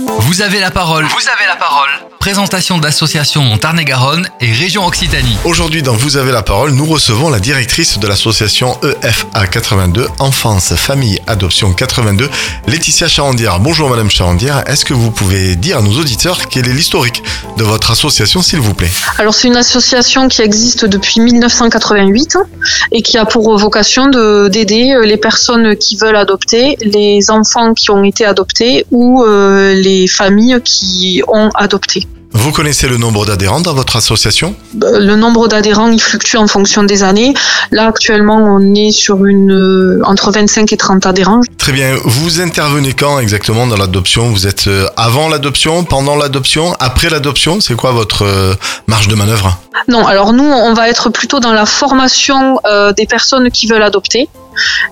Vous avez la parole. Vous avez la parole. Présentation d'associations Tarn-et-Garonne et région Occitanie. Aujourd'hui, dans Vous avez la parole, nous recevons la directrice de l'association EFA 82, Enfance, Famille, Adoption 82, Laetitia Charandière. Bonjour Madame Charandière, est-ce que vous pouvez dire à nos auditeurs quel est l'historique de votre association, s'il vous plaît? Alors c'est une association qui existe depuis 1988 et qui a pour vocation de- d'aider euh, les personnes qui veulent adopter, les enfants qui ont été adoptés ou euh, les familles qui ont adopté. Vous connaissez le nombre d'adhérents dans votre association? Euh, Le nombre d'adhérents il fluctue en fonction des années. Là actuellement on est sur une euh, entre 25 et 30 adhérents. Très bien, vous intervenez quand exactement dans l'adoption? Vous êtes euh, avant l'adoption, pendant l'adoption, après l'adoption? C'est quoi votre euh, marge de manœuvre? Non, alors nous, on va être plutôt dans la formation euh, des personnes qui veulent adopter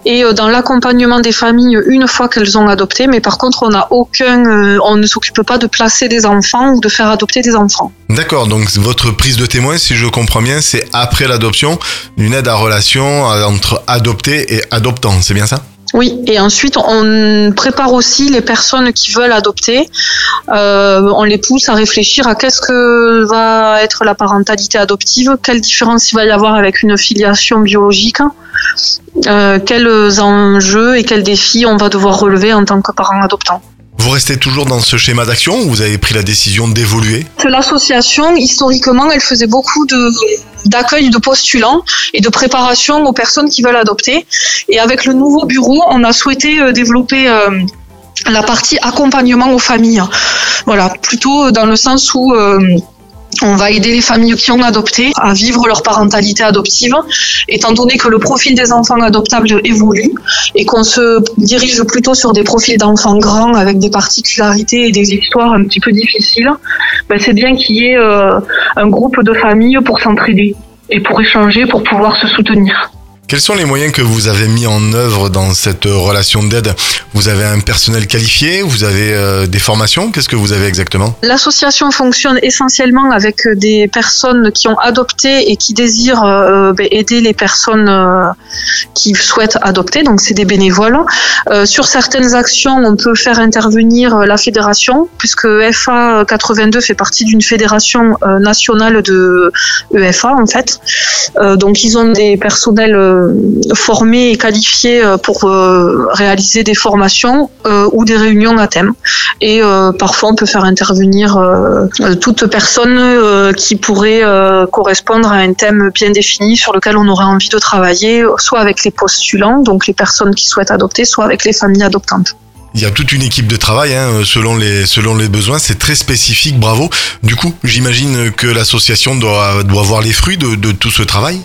et euh, dans l'accompagnement des familles une fois qu'elles ont adopté. Mais par contre, on n'a aucun, euh, on ne s'occupe pas de placer des enfants ou de faire adopter des enfants. D'accord, donc votre prise de témoin, si je comprends bien, c'est après l'adoption, une aide à relation euh, entre adopté et adoptant, c'est bien ça? Oui, et ensuite on prépare aussi les personnes qui veulent adopter. Euh, on les pousse à réfléchir à qu'est-ce que va être la parentalité adoptive, quelle différence il va y avoir avec une filiation biologique, euh, quels enjeux et quels défis on va devoir relever en tant que parent adoptant. Vous restez toujours dans ce schéma d'action ou vous avez pris la décision d'évoluer? L'association, historiquement, elle faisait beaucoup de d'accueil de postulants et de préparation aux personnes qui veulent adopter. Et avec le nouveau bureau, on a souhaité euh, développer euh, la partie accompagnement aux familles. Voilà, plutôt dans le sens où euh, on va aider les familles qui ont adopté à vivre leur parentalité adoptive, étant donné que le profil des enfants adoptables évolue et qu'on se dirige plutôt sur des profils d'enfants grands avec des particularités et des histoires un petit peu difficiles. Ben, c'est bien qu'il y ait euh, un groupe de familles pour s'entraider et pour échanger, pour pouvoir se soutenir. Quels sont les moyens que vous avez mis en œuvre dans cette relation d'aide Vous avez un personnel qualifié Vous avez euh, des formations Qu'est-ce que vous avez exactement L'association fonctionne essentiellement avec euh, des personnes qui ont adopté et qui désirent euh, ben, aider les personnes qui souhaitent adopter, donc c'est des bénévoles. Sur certaines actions, on peut faire intervenir la fédération, puisque FA 82 fait partie d'une fédération nationale de EFA en fait. Donc ils ont des personnels formés et qualifiés euh, pour euh, réaliser des formations euh, ou des réunions à thème. Et euh, parfois on peut faire intervenir euh, euh, toute personne euh, qui pourrait euh, correspondre à un thème bien défini sur lequel on aurait envie de travailler, soit avec les postulants, donc les personnes qui souhaitent adopter, soit avec les familles adoptantes. Il y a toute une équipe de travail hein, selon, les, besoins, c'est très spécifique, bravo. Du coup, j'imagine que l'association doit, voir les fruits de tout ce travail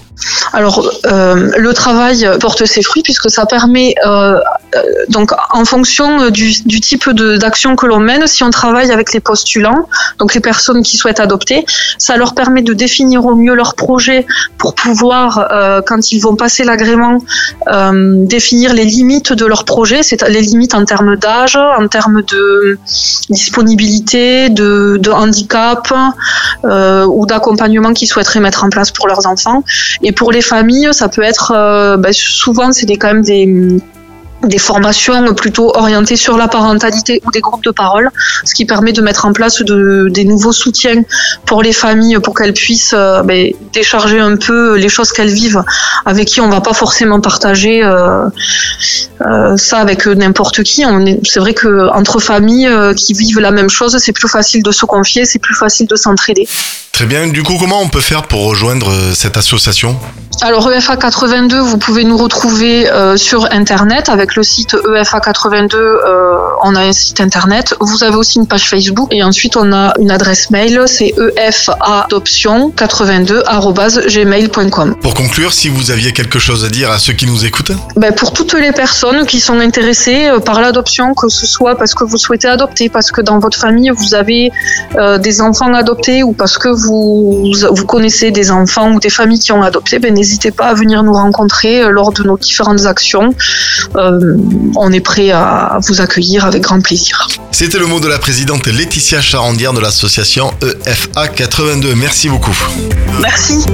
Alors, euh, le travail porte ses fruits puisque ça permet, euh, euh, donc en fonction du, type d'action que l'on mène, si on travaille avec les postulants, donc les personnes qui souhaitent adopter, ça leur permet de définir au mieux leur projet pour pouvoir, quand ils vont passer l'agrément, définir les limites de leur projet, c'est les limites en termes d'âge, en termes de disponibilité, de, handicap ou d'accompagnement qu'ils souhaiteraient mettre en place pour leurs enfants. Et pour les familles, ça peut être euh, ben, souvent c'est quand même des formations plutôt orientées sur la parentalité ou des groupes de parole, ce qui permet de mettre en place de, des nouveaux soutiens pour les familles pour qu'elles puissent euh, ben, décharger un peu les choses qu'elles vivent avec qui on va pas forcément partager euh, ça avec n'importe qui. C'est vrai que entre familles qui vivent la même chose, c'est plus facile de se confier, c'est plus facile de s'entraider. Très bien, du coup, comment on peut faire pour rejoindre euh, cette association Alors EFA 82, vous pouvez nous retrouver euh, sur internet avec le site EFA 82. euh, on a un site internet. Vous avez aussi une page Facebook et ensuite on a une adresse mail. C'est E efadoption82@gmail.com. Pour conclure, si vous aviez quelque chose à dire à ceux qui nous écoutent Ben, pour toutes les personnes qui sont intéressées par l'adoption, que ce soit parce que vous souhaitez adopter, parce que dans votre famille vous avez euh, des enfants adoptés ou parce que vous, vous connaissez des enfants ou des familles qui ont adopté, ben, n'hésitez pas à venir nous rencontrer euh, lors de nos différentes actions. Euh, on est prêt à vous accueillir avec grand plaisir. C'était le mot de la présidente Laetitia Charandière de l'association EFA 82. Merci beaucoup. Merci.